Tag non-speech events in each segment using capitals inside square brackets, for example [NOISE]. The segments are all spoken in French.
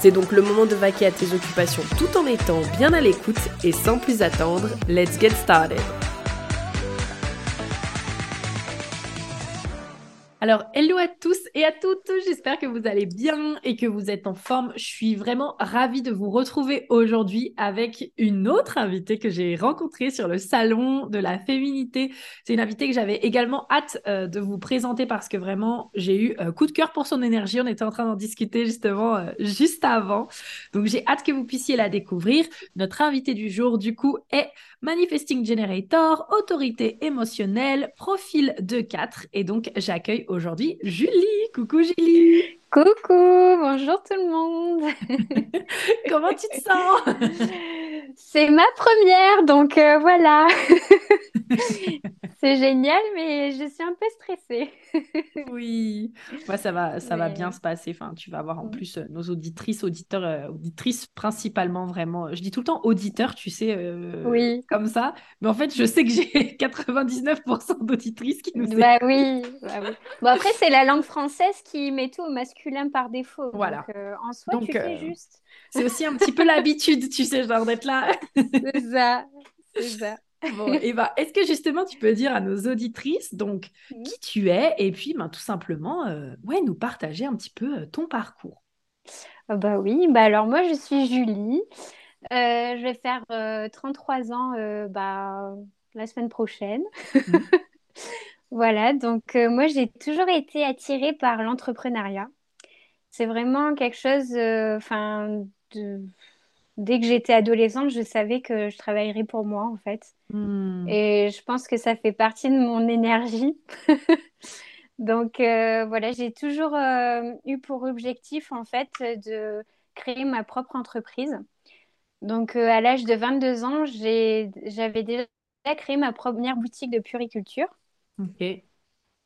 C'est donc le moment de vaquer à tes occupations tout en étant bien à l'écoute et sans plus attendre, let's get started. Alors, hello à tous et à toutes, j'espère que vous allez bien et que vous êtes en forme. Je suis vraiment ravie de vous retrouver aujourd'hui avec une autre invitée que j'ai rencontrée sur le salon de la féminité. C'est une invitée que j'avais également hâte euh, de vous présenter parce que vraiment, j'ai eu euh, coup de cœur pour son énergie. On était en train d'en discuter justement euh, juste avant. Donc, j'ai hâte que vous puissiez la découvrir. Notre invitée du jour, du coup, est Manifesting Generator, autorité émotionnelle, profil 2-4. Et donc, j'accueille aujourd'hui Julie. Coucou Julie. Coucou, bonjour tout le monde. [LAUGHS] Comment tu te sens? [LAUGHS] C'est ma première, donc euh, voilà. [LAUGHS] C'est génial, mais je suis un peu stressée. [LAUGHS] oui, ouais, ça va, ça va bien se passer. Enfin, tu vas voir en plus euh, nos auditrices, auditeurs, euh, auditrices principalement vraiment. Je dis tout le temps auditeurs, tu sais, oui. comme ça. Mais en fait, je sais que j'ai [LAUGHS] 99% d'auditrices qui nous. Bah oui, bah oui. Bon après, c'est la langue française qui met tout au masculin par défaut. Voilà. Donc, en soi, tu fais juste. C'est aussi un petit peu l'habitude, tu sais, genre d'être là. c'est ça, c'est ça. Bon, Eva, est-ce que justement tu peux dire à nos auditrices donc qui tu es et puis ben, tout simplement euh, ouais, nous partager un petit peu euh, ton parcours? Ah Bah oui, bah alors moi je suis Julie. Euh, je vais faire 33 ans bah, la semaine prochaine. Mmh. [LAUGHS] voilà, donc moi j'ai toujours été attirée par l'entrepreneuriat. C'est vraiment quelque chose, enfin, de dès que j'étais adolescente, je savais que je travaillerais pour moi, en fait. Hmm. Et je pense que ça fait partie de mon énergie. [LAUGHS] Donc euh, voilà, j'ai toujours euh, eu pour objectif, en fait, de créer ma propre entreprise. Donc euh, à l'âge de 22 ans, j'avais déjà créé ma première boutique de puriculture. Ok.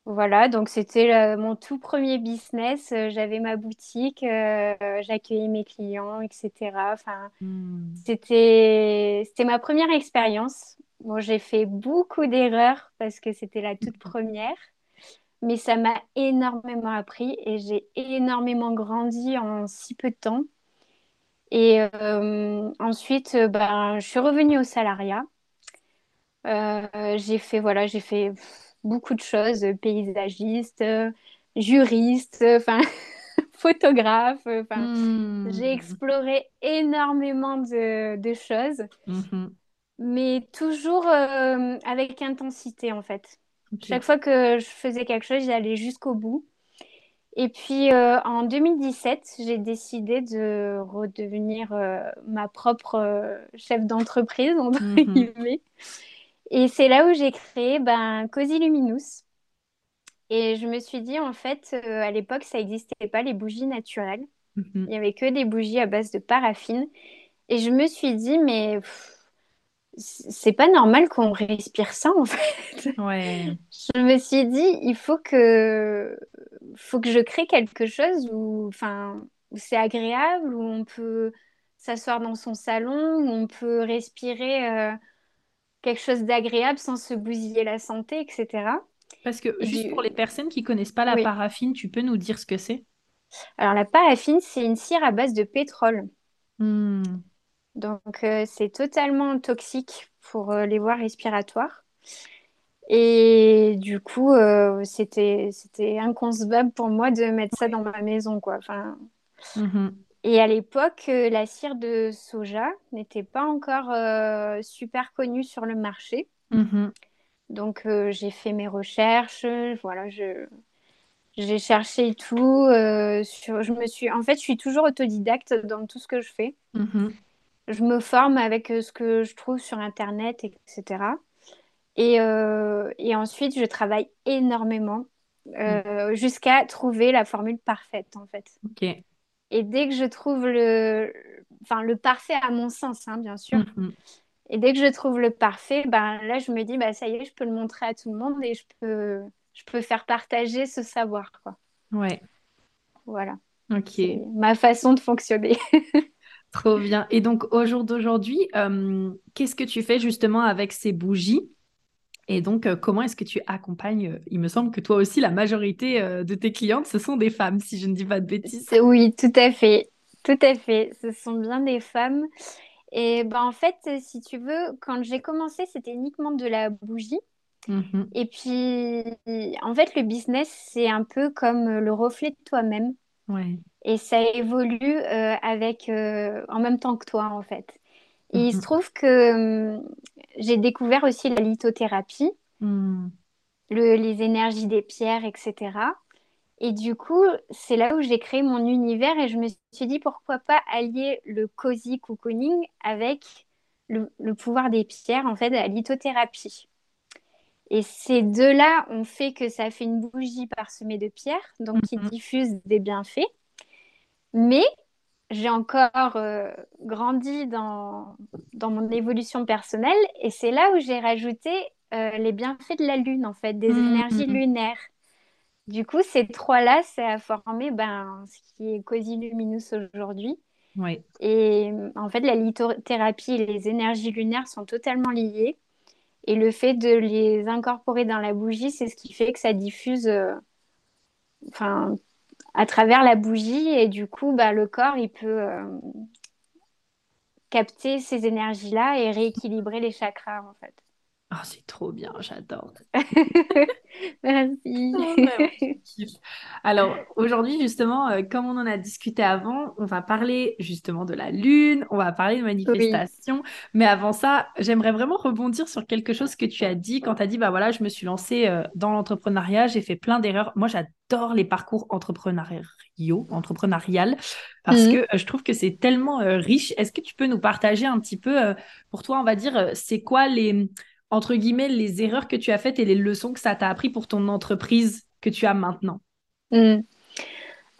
Voilà, donc c'était mon tout premier business. Euh, j'avais ma boutique, euh, j'accueillais mes clients, etc. Enfin, hmm. c'était c'était ma première expérience. Bon, j'ai fait beaucoup d'erreurs parce que c'était la toute première, mais ça m'a énormément appris et j'ai énormément grandi en si peu de temps. Et euh, ensuite, ben, je suis revenue au salariat. j'ai fait voilà, j'ai fait beaucoup de choses, paysagiste, juriste, enfin [LAUGHS] photographe. Hmm. j'ai exploré énormément de, choses, mhm. mais toujours euh, avec intensité en fait. Chaque fois que je faisais quelque chose, j'allais jusqu'au bout. Et puis euh, en 2017, j'ai décidé de redevenir euh, ma propre chef d'entreprise, entre mhm. guillemets. Et c'est là où j'ai créé ben, Cozy Luminous. Et je me suis dit, en fait, euh, à l'époque, ça n'existait pas, les bougies naturelles. Mhm. Il n'y avait que des bougies à base de paraffine. Et je me suis dit, mais c'est pas normal qu'on respire ça, en fait. [LAUGHS] Ouais. Je me suis dit, il faut que, faut que je crée quelque chose où, où c'est agréable, où on peut s'asseoir dans son salon, où on peut respirer. Euh, quelque chose d'agréable sans se bousiller la santé, etc. Parce que juste pour les personnes qui connaissent pas la paraffine, tu peux nous dire ce que c'est? Alors la paraffine, c'est une cire à base de pétrole. Hmm. Donc euh, c'est totalement toxique pour euh, les voies respiratoires. Et du coup, euh, c'était inconcevable pour moi de mettre ça dans ma maison, quoi. Enfin, mhm. Et à l'époque, euh, la cire de soja n'était pas encore euh, super connue sur le marché. Mhm. Donc, euh, j'ai fait mes recherches. Voilà, je, j'ai cherché tout. sur, je me suis, en fait, je suis toujours autodidacte dans tout ce que je fais. Mhm. Je me forme avec ce que je trouve sur Internet, etc. Et, et ensuite, je travaille énormément mhm. jusqu'à trouver la formule parfaite, en fait. Ok. Et dès que je trouve le, enfin, le parfait à mon sens, hein, bien sûr. Et dès que je trouve le parfait, ben, là, je me dis, bah, ça y est, je peux le montrer à tout le monde et je peux, je peux faire partager ce savoir. Quoi. Ouais. Voilà. Ok. Ma façon de fonctionner. [LAUGHS] Trop bien. Et donc, au jour d'aujourd'hui, euh, qu'est-ce que tu fais justement avec ces bougies? Et donc, euh, comment est-ce que tu accompagnes? euh, Il me semble que toi aussi, la majorité euh, de tes clientes, ce sont des femmes, si je ne dis pas de bêtises. Oui, tout à fait. Tout à fait. Ce sont bien des femmes. Et ben, en fait, si tu veux, quand j'ai commencé, c'était uniquement de la bougie. Mhm. Et puis, en fait, le business, c'est un peu comme le reflet de toi-même. Ouais. Et ça évolue euh, avec, euh, en même temps que toi, en fait. Et il se Mhm. trouve que hum, j'ai découvert aussi la lithothérapie, le- les énergies des pierres, etc. Et du coup, c'est là où j'ai créé mon univers et je me suis dit pourquoi pas allier le cozy cocooning avec le, le pouvoir des pierres, en fait, la lithothérapie. Et ces deux-là ont fait que ça fait une bougie parsemée de pierres, donc qui Mhm. diffuse des bienfaits. Mais j'ai encore euh, grandi dans, dans mon évolution personnelle et c'est là où j'ai rajouté euh, les bienfaits de la lune, en fait, des énergies Mhm. lunaires. Du coup, ces trois-là, ça a formé ben, ce qui est Cozy Luminous aujourd'hui. Ouais. Et en fait, la lithothérapie et les énergies lunaires sont totalement liées. Et le fait de les incorporer dans la bougie, c'est ce qui fait que ça diffuse euh, enfin, à travers la bougie. Et du coup, bah, le corps, il peut euh, capter ces énergies-là et rééquilibrer les chakras, en fait. Oh, c'est trop bien, j'adore. [LAUGHS] Merci. Oh. Alors aujourd'hui justement, euh, comme on en a discuté avant, on va parler justement de la lune, on va parler de Oui. manifestation, mais avant ça, j'aimerais vraiment rebondir sur quelque chose que tu as dit quand tu as dit, bah voilà, je me suis lancée euh, dans l'entrepreneuriat, j'ai fait plein d'erreurs. Moi, j'adore les parcours entrepreneuriaux, entrepreneurial, parce que Mhm. euh, je trouve que c'est tellement riche. Est-ce que tu peux nous partager un petit peu, pour toi, on va dire, c'est quoi les entre guillemets, les erreurs que tu as faites et les leçons que ça t'a appris pour ton entreprise que tu as maintenant?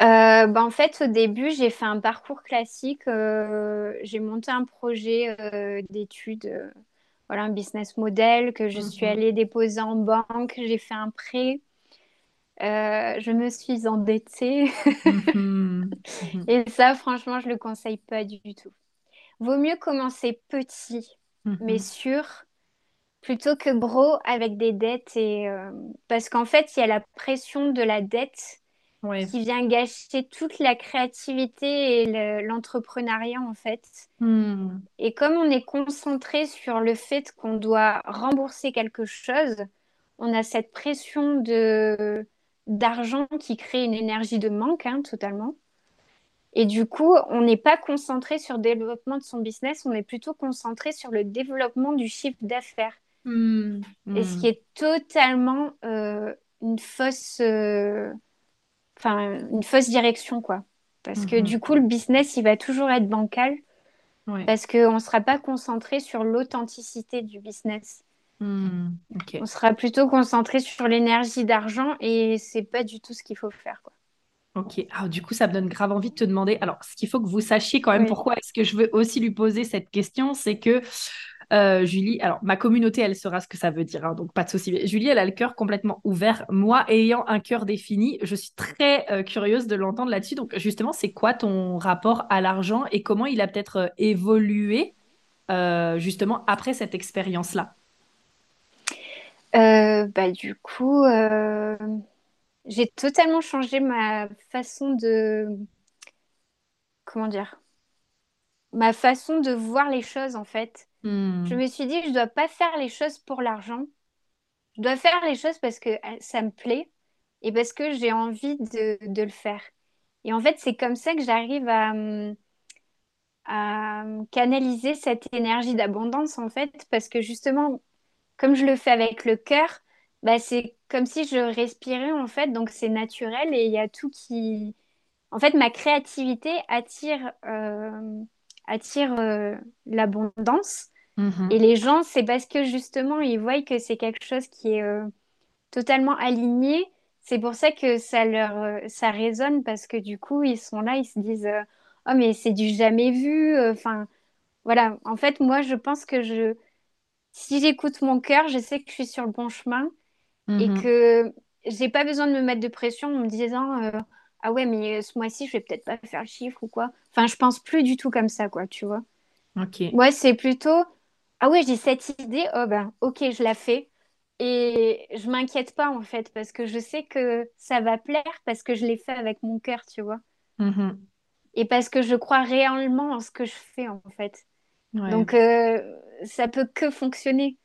Euh, bah, en fait, au début, j'ai fait un parcours classique. euh, j'ai monté un projet euh, d'études, voilà, un business model que je suis Mhm, allée déposer en banque. J'ai fait un prêt. je me suis endettée. mhm, [LAUGHS] Et ça, franchement, je le conseille pas du tout. Vaut mieux commencer petit, mais mhm. sûr, plutôt que gros avec des dettes. Et, euh, Parce qu'en fait, il y a la pression de la dette Ouais. qui vient gâcher toute la créativité et le- l'entrepreneuriat, en fait. Hmm, Et comme on est concentré sur le fait qu'on doit rembourser quelque chose, on a cette pression de d'argent qui crée une énergie de manque, hein, totalement. Et du coup, on n'est pas concentré sur le développement de son business, on est plutôt concentré sur le développement du chiffre d'affaires. Hmm, Et ce qui est totalement euh, une fausse, euh, enfin, une fausse direction, quoi. Parce que mhm. du coup, le business, il va toujours être bancal Ouais. parce qu'on ne sera pas concentré sur l'authenticité du business. Hmm, On sera plutôt concentré sur l'énergie d'argent et c'est pas du tout ce qu'il faut faire, quoi. Ok. Ah, du coup, ça me donne grave envie de te demander. Alors, ce qu'il faut que vous sachiez quand même, Oui. pourquoi est-ce que je veux aussi lui poser cette question, c'est que euh, Julie, alors ma communauté, elle saura ce que ça veut dire, hein, donc pas de souci. Julie, elle a le cœur complètement ouvert. Moi, ayant un cœur défini, je suis très euh, curieuse de l'entendre là-dessus. Donc, justement, c'est quoi ton rapport à l'argent et comment il a peut-être euh, évolué justement après cette expérience-là? Bah, du coup, j'ai totalement changé ma façon de, comment dire, ma façon de voir les choses en fait. Je Hmm, me suis dit, je dois pas faire les choses pour l'argent. Je dois faire les choses parce que euh, ça me plaît et parce que j'ai envie de, de le faire. Et en fait, c'est comme ça que j'arrive à, à canaliser cette énergie d'abondance en fait, parce que justement, comme je le fais avec le cœur, bah, c'est comme si je respirais en fait, donc c'est naturel et il y a tout qui... En fait, ma créativité attire, euh, attire euh, l'abondance et mhm, les gens, c'est parce que justement, ils voient que c'est quelque chose qui est euh, totalement aligné. c'est pour ça que ça leur ça résonne parce que du coup ils sont là, ils se disent oh mais c'est du jamais vu. Enfin voilà, en fait moi je pense que je si j'écoute mon cœur, je sais que je suis sur le bon chemin et Mhm. que j'ai pas besoin de me mettre de pression en me disant euh, ah ouais mais ce mois-ci je vais peut-être pas faire le chiffre ou quoi. Enfin je pense plus du tout comme ça quoi, tu vois. Ok. Moi c'est plutôt ah ouais j'ai cette idée, oh ben ok je la fais et je m'inquiète pas en fait parce que je sais que ça va plaire parce que je l'ai fait avec mon cœur, tu vois. Mhm. Et parce que je crois réellement en ce que je fais en fait. Ouais. Donc euh, ça peut que fonctionner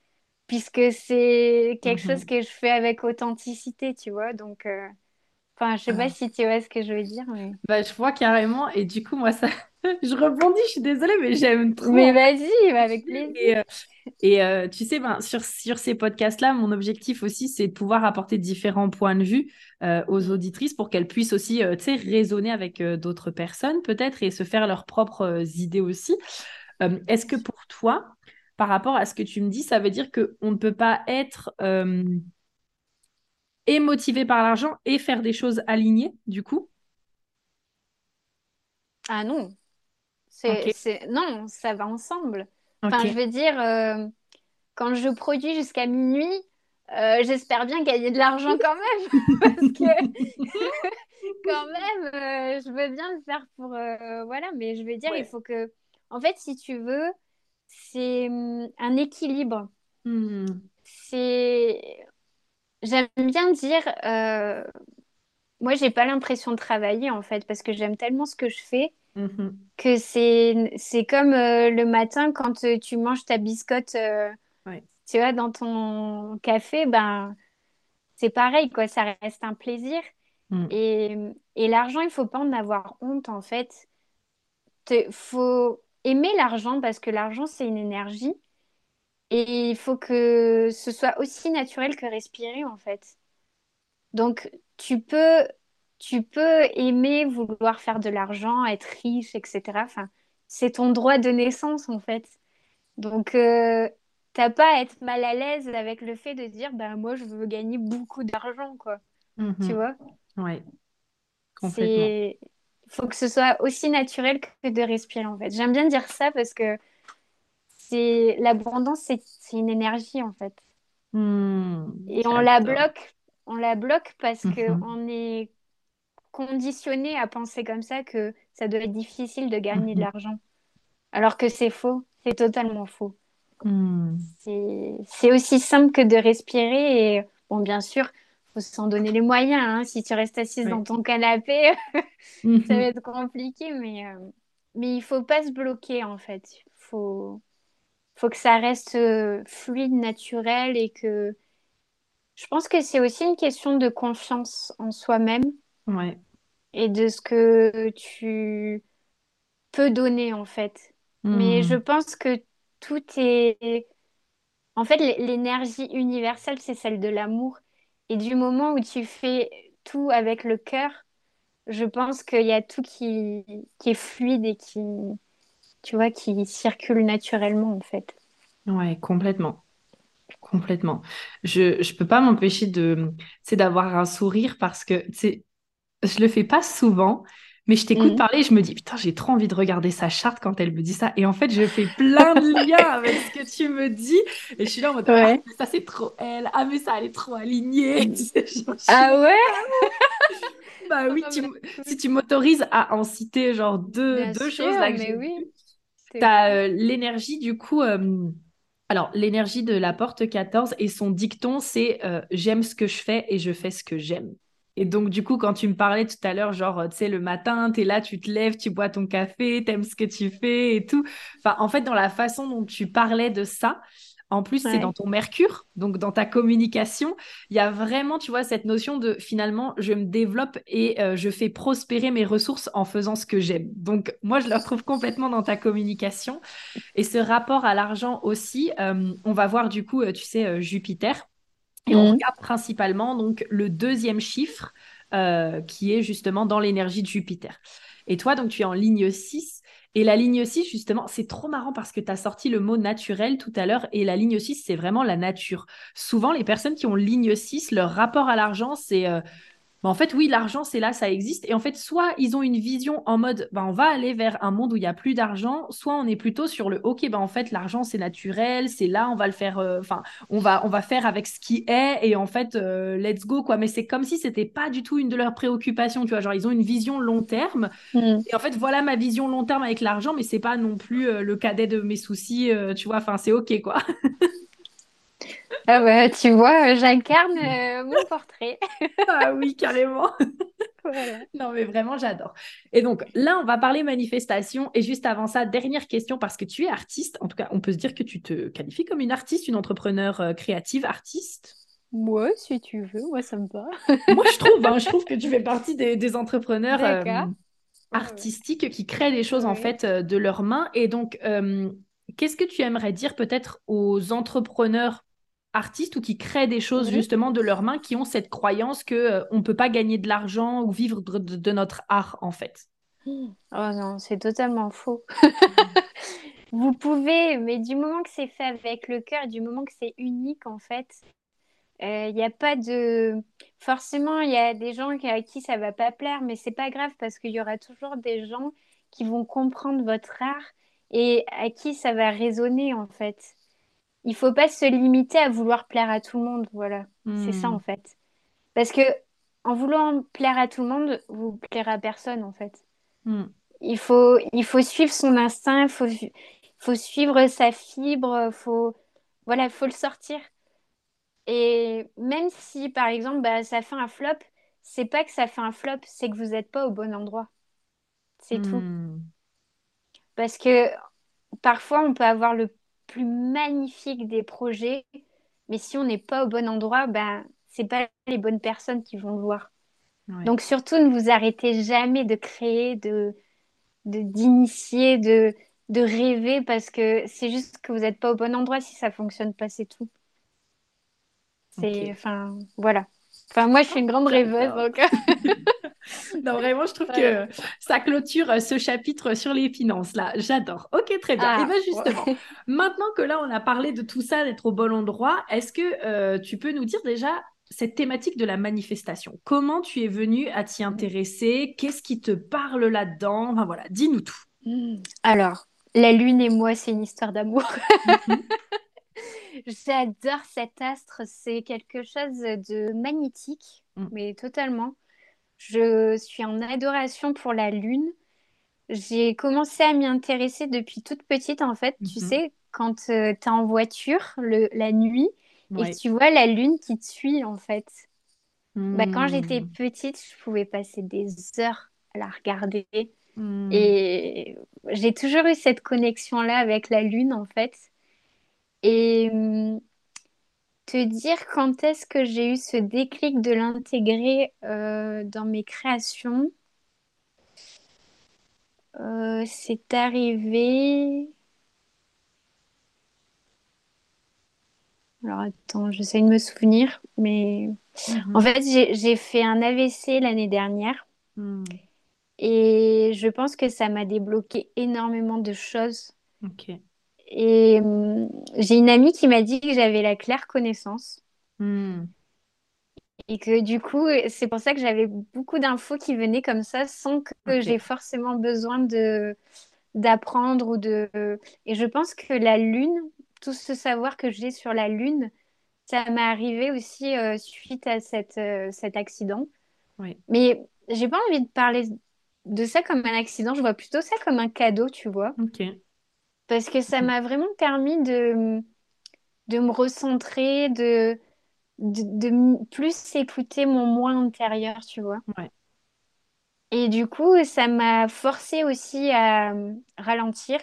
puisque c'est quelque chose Mhm. que je fais avec authenticité, tu vois. Donc, euh, enfin, je sais pas si tu vois ce que je veux dire, mais... Bah, je vois carrément. Et du coup, moi, ça... [LAUGHS] je rebondis, je suis désolée, mais j'aime trop. Mais vas-y, avec plaisir. Et, euh, et, euh, tu sais, ben, sur, sur ces podcasts-là, mon objectif aussi, c'est de pouvoir apporter différents points de vue euh, aux auditrices pour qu'elles puissent aussi, tu sais, raisonner avec d'autres personnes peut-être et se faire leurs propres idées aussi. Est-ce que pour toi, par rapport à ce que tu me dis, ça veut dire qu'on ne peut pas être et motivé par l'argent et faire des choses alignées, du coup? Ah non, Non, ça va ensemble. Enfin, je veux dire, euh, quand je produis jusqu'à minuit, euh, j'espère bien gagner de l'argent quand même, [LAUGHS] parce que [LAUGHS] quand même, euh, je veux bien le faire pour... voilà, mais je veux dire, il faut que... En fait, si tu veux, c'est hum, un équilibre. Hmm. C'est... J'aime bien dire, moi, j'ai pas l'impression de travailler en fait, parce que j'aime tellement ce que je fais Mhm. que c'est comme euh, le matin quand euh, tu manges ta biscotte, euh, Ouais. tu vois, dans ton café, ben c'est pareil quoi, ça reste un plaisir. Hmm. Et, et l'argent, il faut pas en avoir honte en fait. Il faut aimer l'argent parce que l'argent, c'est une énergie. Et il faut que ce soit aussi naturel que respirer en fait. Donc, tu peux, tu peux aimer vouloir faire de l'argent, être riche, etc. Enfin, c'est ton droit de naissance, en fait. Donc, euh, t'as pas à être mal à l'aise avec le fait de dire, bah, moi, je veux gagner beaucoup d'argent, quoi. Tu Mhm. vois? Ouais, complètement. C'est, il faut que ce soit aussi naturel que de respirer, en fait. J'aime bien dire ça parce que c'est, l'abondance, c'est, c'est une énergie, en fait. Hmm. Et on la bloque, on la bloque parce que Mhm. on est conditionné à penser comme ça que ça doit être difficile de gagner de Mhm. l'argent. Alors que c'est faux, c'est totalement faux. Hmm. C'est aussi simple que de respirer et bon, bien sûr, faut s'en donner les moyens. hein. Si tu restes assise dans ton canapé, [LAUGHS] ça va Mhm. être compliqué, mais euh, mais il faut pas se bloquer en fait. Faut faut que ça reste euh, fluide, naturel et que je pense que c'est aussi une question de confiance en soi-même Ouais. et de ce que tu peux donner en fait. Mais je Hmm. pense que tout est... En fait, l'énergie universelle, c'est celle de l'amour. Et du moment où tu fais tout avec le cœur, je pense qu'il y a tout qui, qui est fluide et qui, tu vois, qui circule naturellement en fait. Ouais, complètement. Complètement. Je je peux pas m'empêcher de d'avoir un sourire parce que tu sais je le fais pas souvent mais je t'écoute Mhm. parler et je me dis putain j'ai trop envie de regarder sa charte quand elle me dit ça et en fait je fais [LAUGHS] plein de liens avec ce que tu me dis et je suis là en mode ah mais ça c'est trop elle ah mais ça elle est trop alignée [LAUGHS] Tu Ah ouais? [LAUGHS] bah oui tu si tu m'autorises à en citer genre deux bien deux choses là que mais oui, fou. euh, l'énergie du coup. euh, alors, l'énergie de la porte 14 et son dicton, c'est euh, j'aime ce que je fais et je fais ce que j'aime. Et donc, du coup, quand tu me parlais tout à l'heure, genre, tu sais, le matin, tu es là, tu te lèves, tu bois ton café, t'aimes ce que tu fais et tout. Enfin, en fait, dans la façon dont tu parlais de ça, en plus, c'est dans ton mercure, donc dans ta communication, il y a vraiment, tu vois, cette notion de finalement, je me développe et euh, je fais prospérer mes ressources en faisant ce que j'aime. Donc, moi, je le retrouve complètement dans ta communication. Et ce rapport à l'argent aussi, euh, on va voir du coup, euh, tu sais, Jupiter. Et on Mhm. regarde principalement donc le deuxième chiffre euh, qui est justement dans l'énergie de Jupiter. Et toi, donc tu es en ligne 6. Et la ligne 6, justement, c'est trop marrant parce que tu as sorti le mot naturel tout à l'heure. Et la ligne 6, c'est vraiment la nature. Souvent, les personnes qui ont ligne 6, leur rapport à l'argent, c'est euh, bah, en fait, oui, l'argent, c'est là, ça existe. Et en fait, soit ils ont une vision en mode, bah, on va aller vers un monde où il n'y a plus d'argent, soit on est plutôt sur le, ok, bah, en fait, l'argent, c'est naturel, c'est là, on va le faire, euh, enfin, on, va, on va faire avec ce qui est, et en fait, euh, let's go, quoi. Mais c'est comme si c'était pas du tout une de leurs préoccupations, tu vois. Genre, ils ont une vision long terme. Mm. Et en fait, voilà ma vision long terme avec l'argent, mais c'est pas non plus euh, le cadet de mes soucis, tu vois. Enfin, c'est ok, quoi. [LAUGHS] Ah bah, tu vois, j'incarne euh, mon portrait. [LAUGHS] ah oui, carrément. [LAUGHS] Non, mais vraiment, j'adore. Et donc là, on va parler manifestation. Et juste avant ça, dernière question, parce que tu es artiste. En tout cas, on peut se dire que tu te qualifies comme une artiste, une entrepreneur euh, créative, artiste. Moi, si tu veux, moi, ça me va. [LAUGHS] moi, je trouve, hein, je trouve que tu fais partie des, entrepreneurs euh, artistiques qui créent des choses, en fait, de leurs mains. Et donc, qu'est-ce que tu aimerais dire peut-être aux entrepreneurs artistes ou qui créent des choses mhm. justement de leurs mains qui ont cette croyance que euh, on peut pas gagner de l'argent ou vivre de, notre art en fait. Oh non, c'est totalement faux. [LAUGHS] Vous pouvez, mais du moment que c'est fait avec le cœur, du moment que c'est unique en fait, il euh, n'y a pas de. Forcément, il y a des gens à qui ça va pas plaire, mais c'est pas grave parce qu'il y aura toujours des gens qui vont comprendre votre art et à qui ça va résonner en fait il faut pas se limiter à vouloir plaire à tout le monde. Voilà, c'est ça hmm. en fait. Parce que en voulant plaire à tout le monde, vous plairez à personne en fait. Hmm. Il, faut, il faut suivre son instinct, il faut, faut suivre sa fibre, faut, voilà, faut le sortir. Et même si par exemple bah, ça fait un flop, c'est pas que ça fait un flop, c'est que vous n'êtes pas au bon endroit. C'est tout. Hmm. Parce que parfois on peut avoir le plus magnifique des projets, mais si on n'est pas au bon endroit, ben, c'est pas les bonnes personnes qui vont le voir. Donc surtout, ne vous arrêtez jamais de créer, de d'initier, de, de, rêver, parce que c'est juste que vous n'êtes pas au bon endroit si ça fonctionne pas, c'est tout. C'est, enfin, voilà. Enfin, moi, je suis une grande rêveuse, donc. [LAUGHS] non, vraiment, je trouve que ça clôture euh, ce chapitre sur les finances, là. J'adore. Ok, très bien. et eh bien, ah, justement, [LAUGHS] maintenant que là, on a parlé de tout ça, d'être au bon endroit, est-ce que euh, tu peux nous dire déjà cette thématique de la manifestation? Comment tu es venu à t'y intéresser? Qu'est-ce qui te parle là-dedans? Enfin, voilà, dis-nous tout. Hmm. Alors, la lune et moi, c'est une histoire d'amour. [LAUGHS] J'adore cet astre, c'est quelque chose de magnétique, mm. mais totalement. Je suis en adoration pour la lune. J'ai commencé à m'y intéresser depuis toute petite, en fait. Tu mhm. sais, quand euh, tu es en voiture la nuit et tu vois la lune qui te suit, en fait. Bah, quand j'étais hmm. petite, je pouvais passer des heures à la regarder. Hmm. Et j'ai toujours eu cette connexion-là avec la lune, en fait. Et hum, te dire quand est-ce que j'ai eu ce déclic de l'intégrer euh, dans mes créations. Euh, c'est arrivé. Alors attends, j'essaie de me souvenir, mais mhm. en fait j'ai fait un AVC l'année dernière hmm. et je pense que ça m'a débloqué énormément de choses. Et hum, j'ai une amie qui m'a dit que j'avais la claire connaissance. Hmm. Et que du coup, c'est pour ça que j'avais beaucoup d'infos qui venaient comme ça sans que j'ai forcément besoin de d'apprendre ou de et je pense que la lune tout ce savoir que j'ai sur la lune ça m'est arrivé aussi euh, suite à cette, euh, cet accident oui. mais j'ai pas envie de parler de ça comme un accident je vois plutôt ça comme un cadeau tu vois ok parce que ça m'a vraiment permis de, de me recentrer, de, de, plus écouter mon moi intérieur, tu vois. Et du coup, ça m'a forcé aussi à ralentir,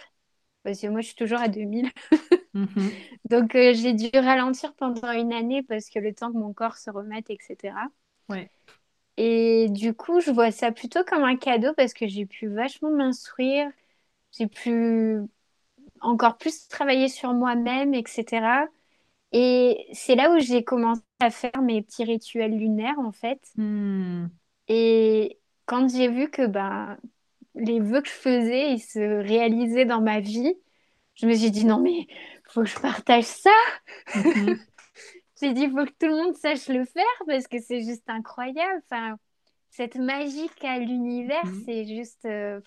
parce que moi, je suis toujours à 2000. [LAUGHS] Mhm. Donc, euh, j'ai dû ralentir pendant une année parce que le temps que mon corps se remette, etc. Ouais. Et du coup, je vois ça plutôt comme un cadeau parce que j'ai pu vachement m'instruire, j'ai pu encore plus travailler sur moi-même, etc. Et c'est là où j'ai commencé à faire mes petits rituels lunaires, en fait. Hmm. Et quand j'ai vu que ben, les vœux que je faisais, ils se réalisaient dans ma vie, je me suis dit, non, mais faut que je partage ça. Mhm. [LAUGHS] j'ai dit, il faut que tout le monde sache le faire parce que c'est juste incroyable. Enfin, cette magie qu'a l'univers, mhm. c'est juste. Euh,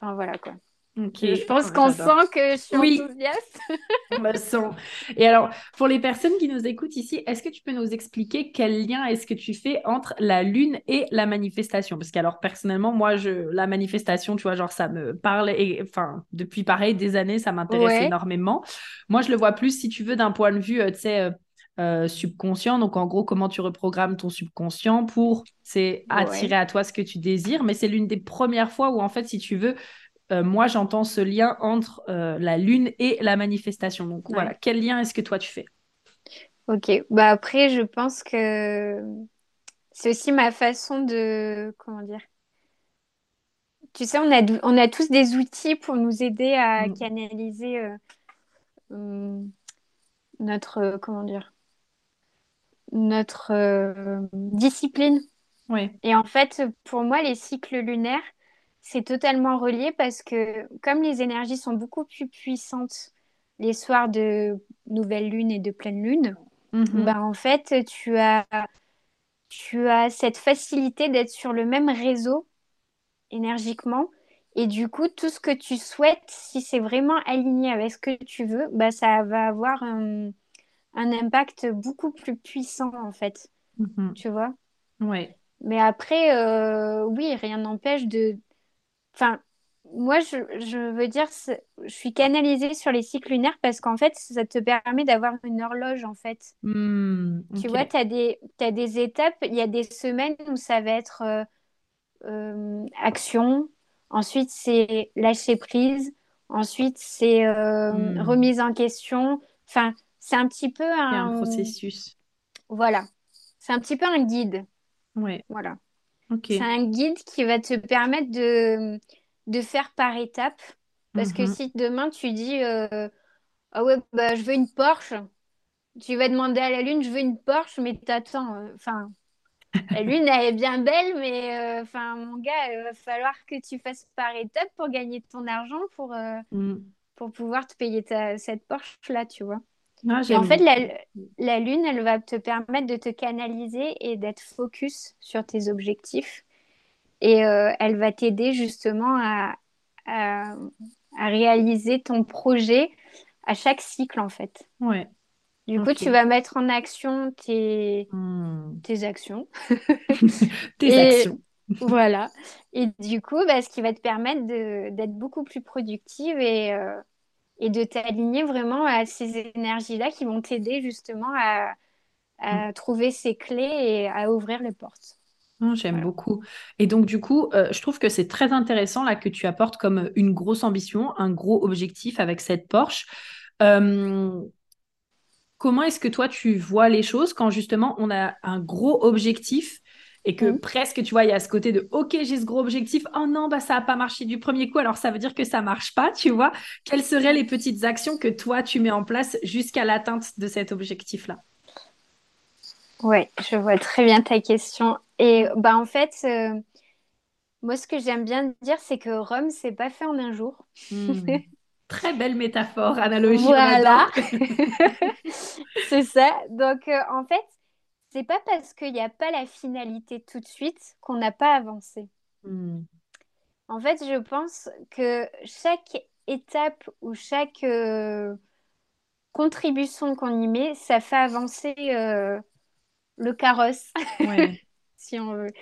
enfin, voilà quoi. Je pense qu'on sent que je suis oui. enthousiaste. [LAUGHS] On sent. Et alors, pour les personnes qui nous écoutent ici, est-ce que tu peux nous expliquer quel lien est-ce que tu fais entre la lune et la manifestation? Parce qu'alors, personnellement, moi, je, la manifestation, tu vois, genre, ça me parle, et enfin, depuis pareil, des années, ça m'intéresse énormément. Moi, je le vois plus, si tu veux, d'un point de vue, euh, tu sais, euh, euh, subconscient. Donc, en gros, comment tu reprogrammes ton subconscient pour c'est attirer à toi ce que tu désires. Mais c'est l'une des premières fois où, en fait, si tu veux, euh, moi, j'entends ce lien entre euh, la lune et la manifestation. Donc, voilà, quel lien est-ce que toi, tu fais? Ok, bah après, je pense que c'est aussi ma façon de, comment dire, tu sais, on a, on a tous des outils pour nous aider à mm. canaliser hum, notre, comment dire, notre euh, discipline. Oui. Et en fait, pour moi, les cycles lunaires, c'est totalement relié parce que comme les énergies sont beaucoup plus puissantes les soirs de nouvelle lune et de pleine lune, mhm. ben, en fait, tu as, tu as cette facilité d'être sur le même réseau énergiquement. Et du coup, tout ce que tu souhaites, si c'est vraiment aligné avec ce que tu veux, ben, ça va avoir un, un impact beaucoup plus puissant, en fait. Mhm. Tu vois? Ouais. Mais après, euh, oui, rien n'empêche de. Enfin, moi, je, je veux dire, je suis canalisée sur les cycles lunaires parce qu'en fait, ça te permet d'avoir une horloge, en fait. Hmm, tu vois, tu as des, as des étapes. Il y a des semaines où ça va être euh, euh, action. Ensuite, c'est lâcher prise. Ensuite, c'est hmm. remise en question. Enfin, c'est un petit peu un... un processus. Voilà. C'est un petit peu un guide. Oui. Voilà. C'est un guide qui va te permettre de, de faire par étapes. Parce que mhm. si demain tu dis euh, Ah ouais, bah, je veux une Porsche, tu vas demander à la Lune Je veux une Porsche, mais t'attends. Euh, enfin, la [LAUGHS] Lune, elle est bien belle, mais euh, mon gars, il va falloir que tu fasses par étapes pour gagner ton argent pour, mm. pour pouvoir te payer ta, cette Porsche-là, tu vois. Ah, en fait, la, lune, elle va te permettre de te canaliser et d'être focus sur tes objectifs. Et euh, elle va t'aider justement à, à, réaliser ton projet à chaque cycle, en fait. Ouais. Du coup, tu vas mettre en action tes, hmm. tes actions. [LAUGHS] tes actions. [LAUGHS] voilà. Et du coup, bah, ce qui va te permettre d'être beaucoup plus productive et, euh, et de t'aligner vraiment à ces énergies-là qui vont t'aider justement à, mm. trouver ces clés et à ouvrir les portes. Ah, j'aime beaucoup. Et donc, du coup, euh, je trouve que c'est très intéressant là que tu apportes comme une grosse ambition, un gros objectif avec cette Porsche. Euh, comment est-ce que toi, tu vois les choses quand justement on a un gros objectif et que mm. presque, tu vois, il y a ce côté de OK, j'ai ce gros objectif. Oh non, bah ça n'a pas marché du premier coup, alors ça veut dire que ça marche pas, tu vois. Quelles seraient les petites actions que toi, tu mets en place jusqu'à l'atteinte de cet objectif-là? Oui, je vois très bien ta question. Et bah en fait, euh, moi, ce que j'aime bien dire, c'est que Rome, c'est pas fait en un jour. Hmm. [LAUGHS] Très belle métaphore, analogie. Voilà. [LAUGHS] c'est ça. Donc, euh, en fait, c'est pas parce qu'il n'y a pas la finalité tout de suite qu'on n'a pas avancé. Hmm. En fait, je pense que chaque étape ou chaque euh, contribution qu'on y met, ça fait avancer euh, le carrosse, [LAUGHS] si on veut.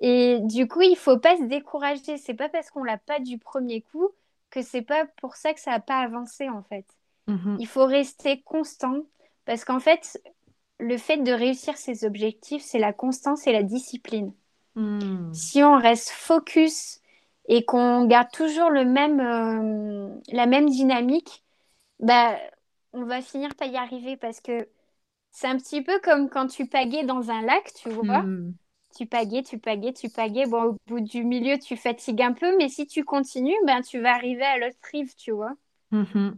Et du coup, il faut pas se décourager. C'est pas parce qu'on l'a pas du premier coup que c'est pas pour ça que ça n'a pas avancé en fait. Mhm. Il faut rester constant parce qu'en fait, le fait de réussir ses objectifs, c'est la constance et la discipline. Hmm. Si on reste focus et qu'on garde toujours le même, euh, la même dynamique, bah, on va finir par y arriver parce que c'est un petit peu comme quand tu pagais dans un lac, tu vois. Hmm. Tu pagais, tu pagais, tu pagais. Bon, au bout du milieu, tu fatigues un peu, mais si tu continues, ben, tu vas arriver à l'autre rive, tu vois. Mm-hmm.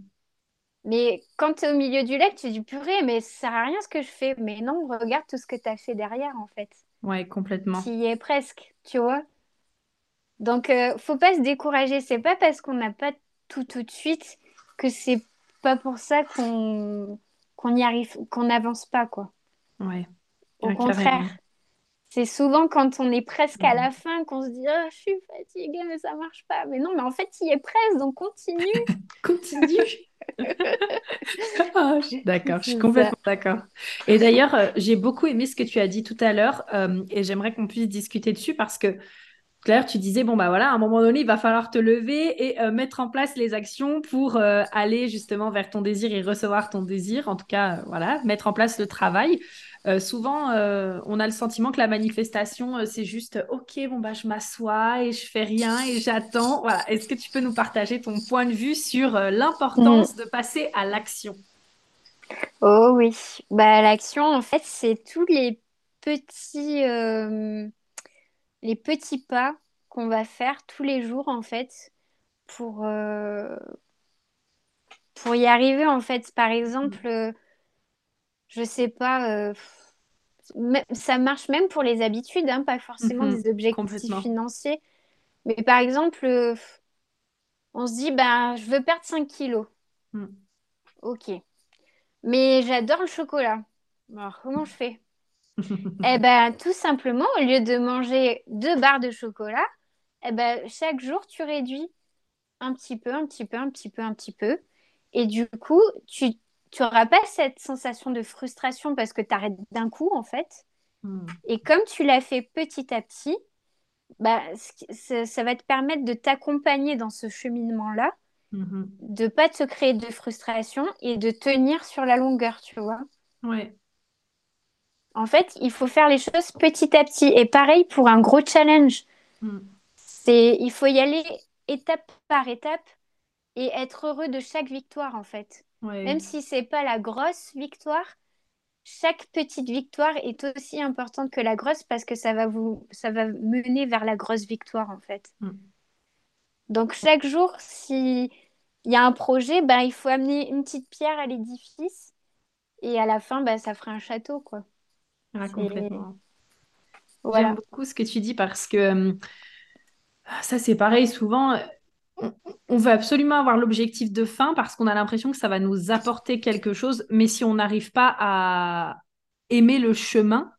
Mais quand tu es au milieu du lac, tu dis purée, mais ça sert à rien ce que je fais. Mais non, regarde tout ce que tu as fait derrière, en fait. Ouais, complètement. Tu y es presque, tu vois. Donc, euh, faut pas se décourager. C'est pas parce qu'on n'a pas tout tout de suite que c'est pas pour ça qu'on qu'on y arrive, qu'on n'avance pas, quoi. Ouais. Au contraire, c'est souvent quand on est presque à la fin qu'on se dit oh, je suis fatiguée mais ça marche pas. Mais non, mais en fait, il est presque, donc continue. [LAUGHS] continue. [LAUGHS] Ah, [LAUGHS] d'accord, je suis complètement d'accord. Et d'ailleurs, euh, j'ai beaucoup aimé ce que tu as dit tout à l'heure euh, et j'aimerais qu'on puisse discuter dessus parce que Claire, tu disais, bon, bah voilà, à un moment donné, il va falloir te lever et euh, mettre en place les actions pour aller justement vers ton désir et recevoir ton désir. En tout cas, voilà, mettre en place le travail. Euh, souvent, euh, on a le sentiment que la manifestation, euh, c'est juste OK, bon, bah, je m'assois et je fais rien et j'attends. Voilà. Est-ce que tu peux nous partager ton point de vue sur l'importance mm. de passer à l'action? Oh oui, bah, l'action, en fait, c'est tous les petits, les petits pas qu'on va faire tous les jours, en fait, pour, pour y arriver, en fait. Par exemple, je sais pas, euh, ça marche même pour les habitudes, hein, pas forcément mhm, des objectifs financiers. Mais par exemple, euh, on se dit, bah, je veux perdre 5 kilos. Mm. Ok. Mais j'adore le chocolat. Alors, comment je fais? [LAUGHS] Eh ben, tout simplement, au lieu de manger deux barres de chocolat, eh ben, chaque jour, tu réduis un petit peu, un petit peu, un petit peu, un petit peu. Et du coup, tu tu n'auras pas cette sensation de frustration parce que tu arrêtes d'un coup, en fait. Hmm. Et comme tu l'as fait petit à petit, bah, ça, va te permettre de t'accompagner dans ce cheminement-là, mm-hmm. de pas te créer de frustration et de tenir sur la longueur, tu vois. Ouais. En fait, il faut faire les choses petit à petit. Et pareil pour un gros challenge. C'est, il faut y aller étape par étape et être heureux de chaque victoire, en fait. Même si c'est pas la grosse victoire, chaque petite victoire est aussi importante que la grosse parce que ça va vous ça va mener vers la grosse victoire en fait. Mm. Donc chaque jour, si il y a un projet, ben, il faut amener une petite pierre à l'édifice et à la fin, ben, ça fera un château quoi. Ah, complètement. J'aime beaucoup ce que tu dis parce que euh, ça c'est pareil souvent on veut absolument avoir l'objectif de fin parce qu'on a l'impression que ça va nous apporter quelque chose, mais si on n'arrive pas à aimer le chemin,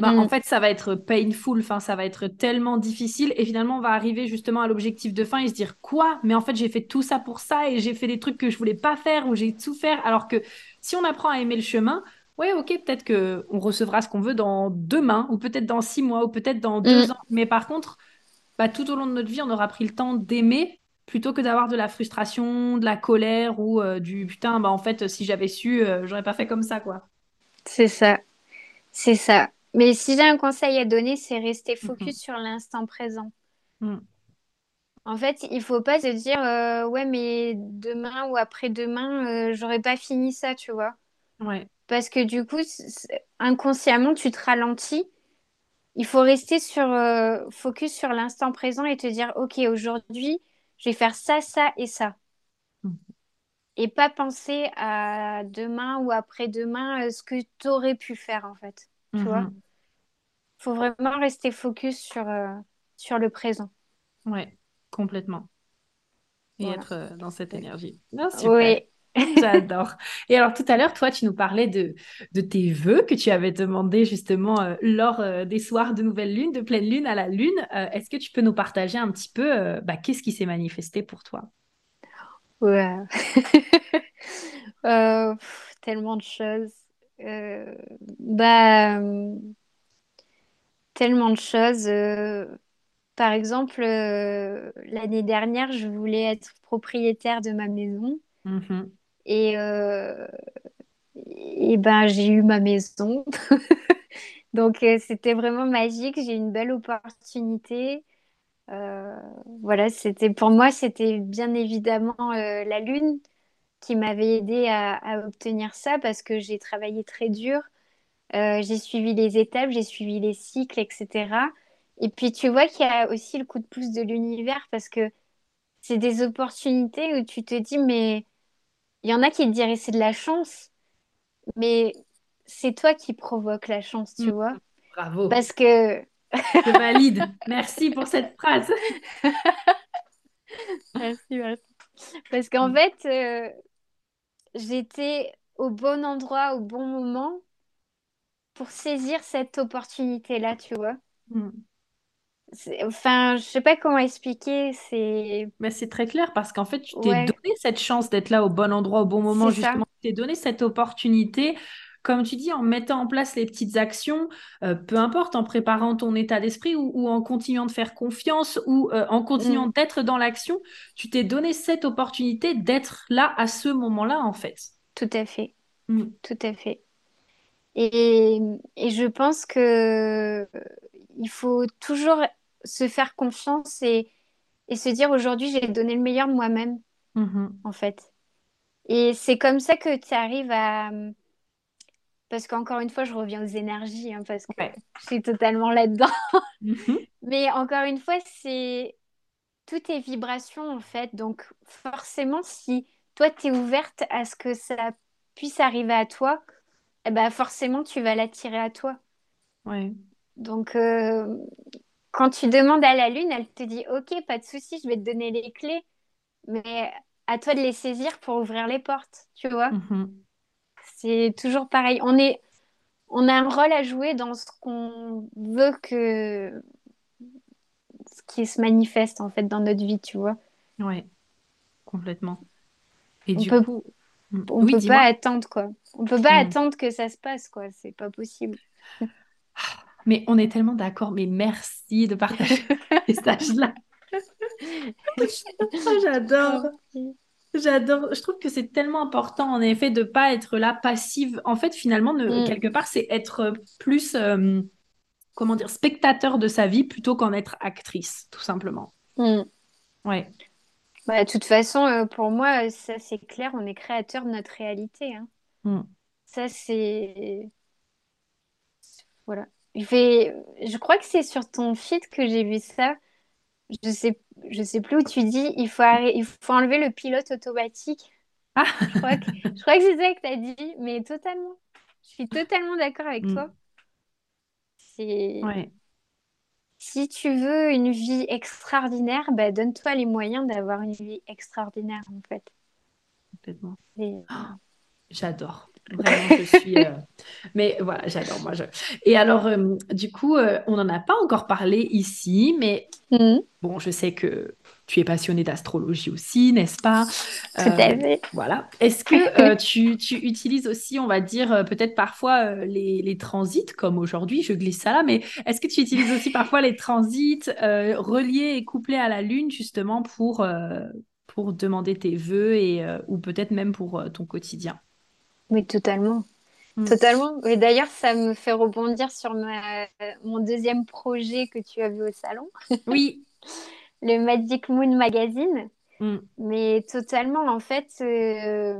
bah, en fait, ça va être painful, enfin, ça va être tellement difficile. Et finalement, on va arriver justement à l'objectif de fin et se dire quoi? Mais en fait, j'ai fait tout ça pour ça et j'ai fait des trucs que je voulais pas faire ou j'ai souffert. Alors que si on apprend à aimer le chemin, ouais, ok, peut-être que on recevra ce qu'on veut dans demain ou peut-être dans six mois ou peut-être dans deux mm. ans. Mais par contre, bah, tout au long de notre vie, on aura pris le temps d'aimer plutôt que d'avoir de la frustration, de la colère ou euh, du putain, bah en fait, si j'avais su, euh, j'aurais pas fait comme ça, quoi. C'est ça. C'est ça. Mais si j'ai un conseil à donner, c'est rester focus mhm. sur l'instant présent. Mm. En fait, il faut pas se dire euh, ouais, mais demain ou après-demain, j'aurais pas fini ça, tu vois. Ouais. Parce que du coup, inconsciemment, tu te ralentis il faut rester sur euh, focus sur l'instant présent et te dire ok aujourd'hui je vais faire ça ça et ça. Mhm. et pas penser à demain ou après-demain euh, ce que tu aurais pu faire en fait. Tu vois? Mhm. faut vraiment rester focus sur euh, sur le présent. Ouais complètement. Et être dans cette énergie. Oui [LAUGHS] J'adore. Et alors tout à l'heure, toi, tu nous parlais de, de tes vœux que tu avais demandé justement euh, lors euh, des soirs de nouvelle lune, de pleine lune à la lune. Euh, est-ce que tu peux nous partager un petit peu bah, qu'est-ce qui s'est manifesté pour toi? Ouais. [LAUGHS] tellement de choses. bah, tellement de choses. par exemple, l'année dernière, je voulais être propriétaire de ma maison. Mm-hmm. Et, euh, et ben, j'ai eu ma maison. [LAUGHS] Donc, euh, c'était vraiment magique. J'ai eu une belle opportunité. Euh, voilà, c'était pour moi, c'était bien évidemment la lune qui m'avait aidé à, à, obtenir ça parce que j'ai travaillé très dur. j'ai suivi les étapes, j'ai suivi les cycles, etc. Et puis, tu vois qu'il y a aussi le coup de pouce de l'univers parce que c'est des opportunités où tu te dis, mais il y en a qui te diraient c'est de la chance, mais c'est toi qui provoque la chance, tu mm. vois. Bravo. Parce que. Je valide. Merci pour cette phrase. [LAUGHS] merci, merci. Parce qu'en mm. fait, euh, j'étais au bon endroit, au bon moment. pour saisir cette opportunité-là, tu vois. Mm. Enfin, je sais pas comment expliquer, c'est... Mais c'est très clair parce qu'en fait, tu t'es donné cette chance d'être là au bon endroit, au bon moment, justement. Tu t'es donné cette opportunité comme tu dis, en mettant en place les petites actions, euh, peu importe, en préparant ton état d'esprit ou, en continuant de faire confiance ou euh, en continuant mm. d'être dans l'action, tu t'es donné cette opportunité d'être là à ce moment-là, en fait. Tout à fait. Mm. Tout à fait. Et, je pense que il faut toujours se faire confiance et, se dire aujourd'hui, j'ai donné le meilleur de moi-même, mm-hmm. en fait. Et c'est comme ça que tu arrives à, parce qu'encore une fois, je reviens aux énergies, hein, parce que [LAUGHS] je suis totalement là-dedans. Mhm. [LAUGHS] Mais encore une fois, c'est tout est vibration, en fait. Donc, forcément, si toi, tu es ouverte à ce que ça puisse arriver à toi, eh ben, forcément, tu vas l'attirer à toi. Donc, euh, quand tu demandes à la Lune, elle te dit, OK, pas de souci, je vais te donner les clés. Mais à toi de les saisir pour ouvrir les portes, tu vois. Mhm. C'est toujours pareil. On, est, on a un rôle à jouer dans ce qu'on veut que. ce qui se manifeste en fait dans notre vie, tu vois. Oui, complètement. Et on du coup. Mm. On ne peut pas attendre, quoi. On peut pas mm. attendre que ça se passe, quoi. C'est pas possible. Mais on est tellement d'accord. Mais merci de partager [LAUGHS] ces stages-là. Oh, j'adore. J'adore. Je trouve que c'est tellement important, en effet, de pas être là passive. En fait, finalement, mm. quelque part, c'est être plus, euh, comment dire, spectateur de sa vie plutôt qu'en être actrice, tout simplement. Mm. Ouais. Bah, de toute façon, euh, pour moi, ça c'est clair, on est créateur de notre réalité. Hein. Mm. Ça, c'est. Voilà. Je, je crois que c'est sur ton feed que j'ai vu ça je sais, je sais plus où tu dis, il faut, il faut enlever le pilote automatique. Ah. Je crois que, je crois que c'est ça que tu as dit, mais totalement. Je suis totalement d'accord avec mm. toi. C'est... Si tu veux une vie extraordinaire, bah, donne-toi les moyens d'avoir une vie extraordinaire, en fait. Complètement. J'adore. Vraiment, je suis. Euh, mais voilà, j'adore. Moi, je... Et alors, euh, du coup, euh, on n'en a pas encore parlé ici, mais mm. bon, je sais que tu es passionnée d'astrologie aussi, n'est-ce pas? Tout à fait. Voilà. Est-ce que tu, tu, utilises aussi, on va dire, peut-être parfois les, les, transits, comme aujourd'hui, je glisse ça là, mais est-ce que tu utilises aussi parfois les transits reliés et couplés à la Lune, justement, pour, pour demander tes vœux et, ou peut-être même pour ton quotidien? Oui, totalement. Mm. Totalement. Et d'ailleurs, ça me fait rebondir sur mon deuxième projet que tu as vu au salon. Oui. [LAUGHS] le Magic Moon Magazine. Mm. Mais totalement, en fait, euh,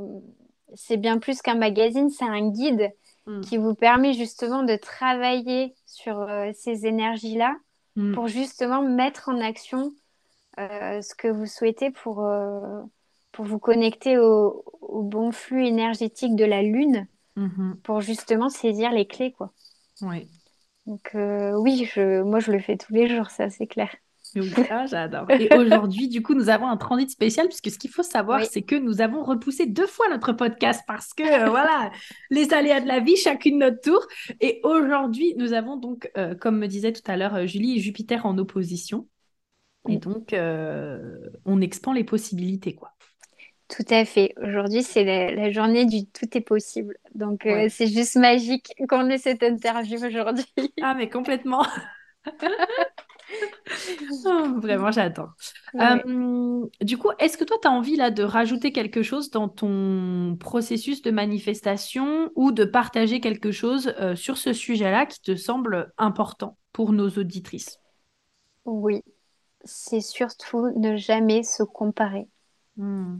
c'est bien plus qu'un magazine, c'est un guide mm. qui vous permet justement de travailler sur euh, ces énergies-là pour justement mettre en action euh, ce que vous souhaitez pour, pour vous connecter au, bon flux énergétique de la Lune mhm. pour justement saisir les clés. Quoi. Oui. Donc euh, oui, je, moi je le fais tous les jours, ça c'est clair. Ça [LAUGHS] j'adore. Et aujourd'hui, du coup, nous avons un transit spécial puisque ce qu'il faut savoir, c'est que nous avons repoussé deux fois notre podcast parce que euh, voilà, les aléas de la vie, chacune notre tour. Et aujourd'hui, nous avons donc, euh, comme me disait tout à l'heure Julie, Jupiter en opposition. Et donc, on expand les possibilités, quoi. Tout à fait. Aujourd'hui, c'est la, journée du tout est possible. Donc, euh, c'est juste magique qu'on ait cette interview aujourd'hui. [LAUGHS] Ah, mais complètement. [LAUGHS] Oh, vraiment, j'attends. Euh, du coup, est-ce que toi, tu as envie là de rajouter quelque chose dans ton processus de manifestation ou de partager quelque chose euh, sur ce sujet-là qui te semble important pour nos auditrices? Oui, c'est surtout ne jamais se comparer. Hmm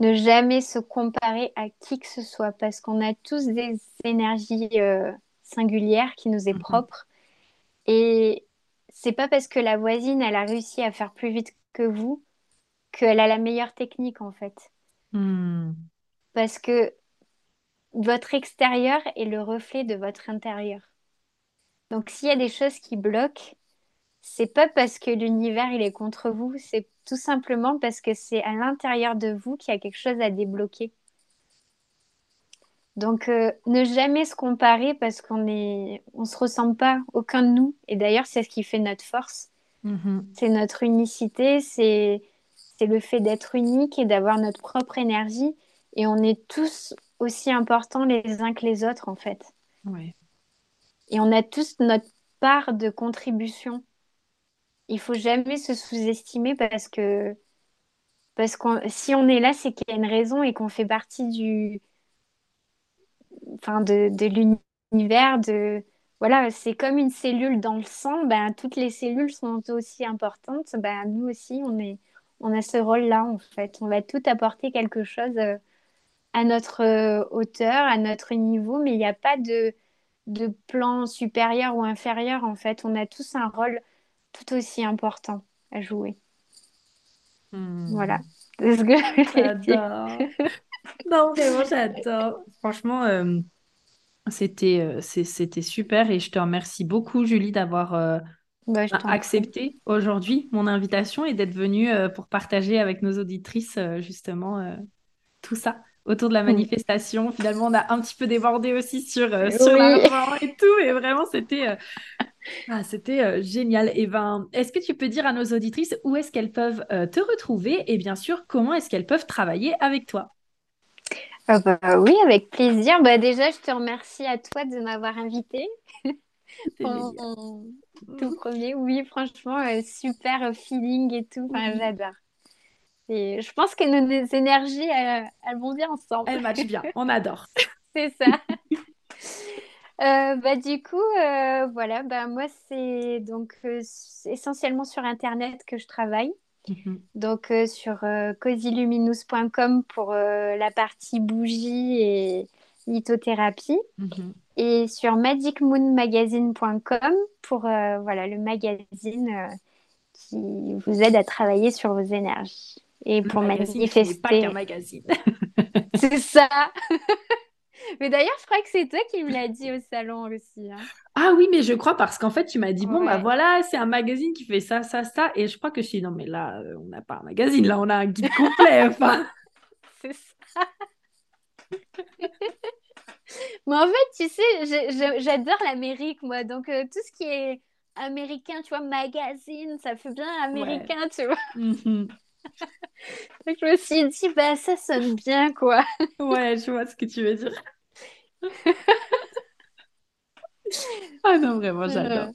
ne jamais se comparer à qui que ce soit parce qu'on a tous des énergies euh, singulières qui nous est mhm. propre et c'est pas parce que la voisine elle a réussi à faire plus vite que vous qu'elle a la meilleure technique en fait hmm. parce que votre extérieur est le reflet de votre intérieur donc s'il y a des choses qui bloquent c'est pas parce que l'univers il est contre vous, c'est tout simplement parce que c'est à l'intérieur de vous qu'il y a quelque chose à débloquer. Donc, euh, ne jamais se comparer parce qu'on est, on se ressemble pas, aucun de nous. Et d'ailleurs, c'est ce qui fait notre force. Mm-hmm. C'est notre unicité, c'est, c'est le fait d'être unique et d'avoir notre propre énergie. Et on est tous aussi importants les uns que les autres, en fait. Et on a tous notre part de contribution. Il faut jamais se sous-estimer parce que parce si on est là, c'est qu'il y a une raison et qu'on fait partie du enfin de, de l'univers de voilà, c'est comme une cellule dans le sang, ben toutes les cellules sont aussi importantes, ben nous aussi on est on a ce rôle-là en fait. On va tout apporter quelque chose euh, à notre euh, hauteur, à notre niveau, mais il n'y a pas de de plan supérieur ou inférieur en fait. On a tous un rôle tout aussi important à jouer. Hmm. Voilà. J'adore. non, vraiment, j'adore. Franchement, euh, c'était euh, c'était super et je te remercie beaucoup, Julie, d'avoir euh, Bah, prie. accepté aujourd'hui mon invitation et d'être venue euh, pour partager avec nos auditrices justement tout ça autour de la manifestation. Finalement, on a un petit peu débordé aussi sur, euh, sur Oui. l'argent et tout, et vraiment, c'était euh, ah, c'était euh, génial. Et ben, est-ce que tu peux dire à nos auditrices où est-ce qu'elles peuvent euh, te retrouver et bien sûr, comment est-ce qu'elles peuvent travailler avec toi? Ah bah oui, avec plaisir. Bah déjà, je te remercie à toi de m'avoir invitée pour mon tout premier. Oui, franchement, euh, super feeling et tout. Enfin, Oui. j'adore. Et je pense que nos énergies, elles, elles vont bien ensemble. Elle match bien, on adore. [LAUGHS] C'est ça. [LAUGHS] Euh, bah, du coup, euh, voilà, bah, moi, c'est donc euh, c'est essentiellement sur Internet que je travaille. Mhm, Donc, sur cosyluminous.com pour la partie bougie et lithothérapie. mhm. Et sur magicmoonmagazine.com pour voilà, le magazine qui vous aide à travailler sur vos énergies. Et pour qui n'est pas manifester. qu'un magazine. [LAUGHS] C'est ça. [LAUGHS] Mais d'ailleurs, je crois que c'est toi qui me l'as dit au salon aussi. hein. Ah oui, mais je crois parce qu'en fait, tu m'as dit, bon, bah voilà, c'est un magazine qui fait ça, ça, ça. Et je crois que je suis, non, mais là, euh, on n'a pas un magazine, là, on a un guide complet. [LAUGHS] Enfin, C'est ça. [LAUGHS] Mais en fait, tu sais, j'adore l'Amérique, moi. Donc, euh, tout ce qui est américain, tu vois, magazine, ça fait bien américain, tu vois. mhm. Je me suis dit, bah, ça sonne bien, quoi. Ouais, je vois ce que tu veux dire. [LAUGHS] [LAUGHS] Ah non, vraiment, j'adore. Euh,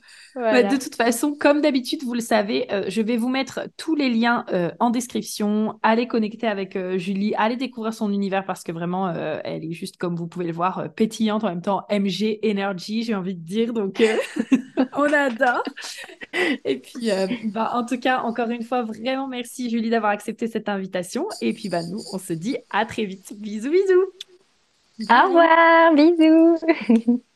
Bah, voilà. de toute façon, comme d'habitude, vous le savez, euh, je vais vous mettre tous les liens euh, en description. Allez connecter avec euh, Julie, allez découvrir son univers parce que vraiment, elle est juste, comme vous pouvez le voir, pétillante en même temps, MG Energy, j'ai envie de dire. Donc, [LAUGHS] on adore. Et puis, bah, en tout cas, encore une fois, vraiment merci Julie d'avoir accepté cette invitation. Et puis, bah, nous, on se dit à très vite. Bisous, bisous. Au revoir, bisous. [LAUGHS]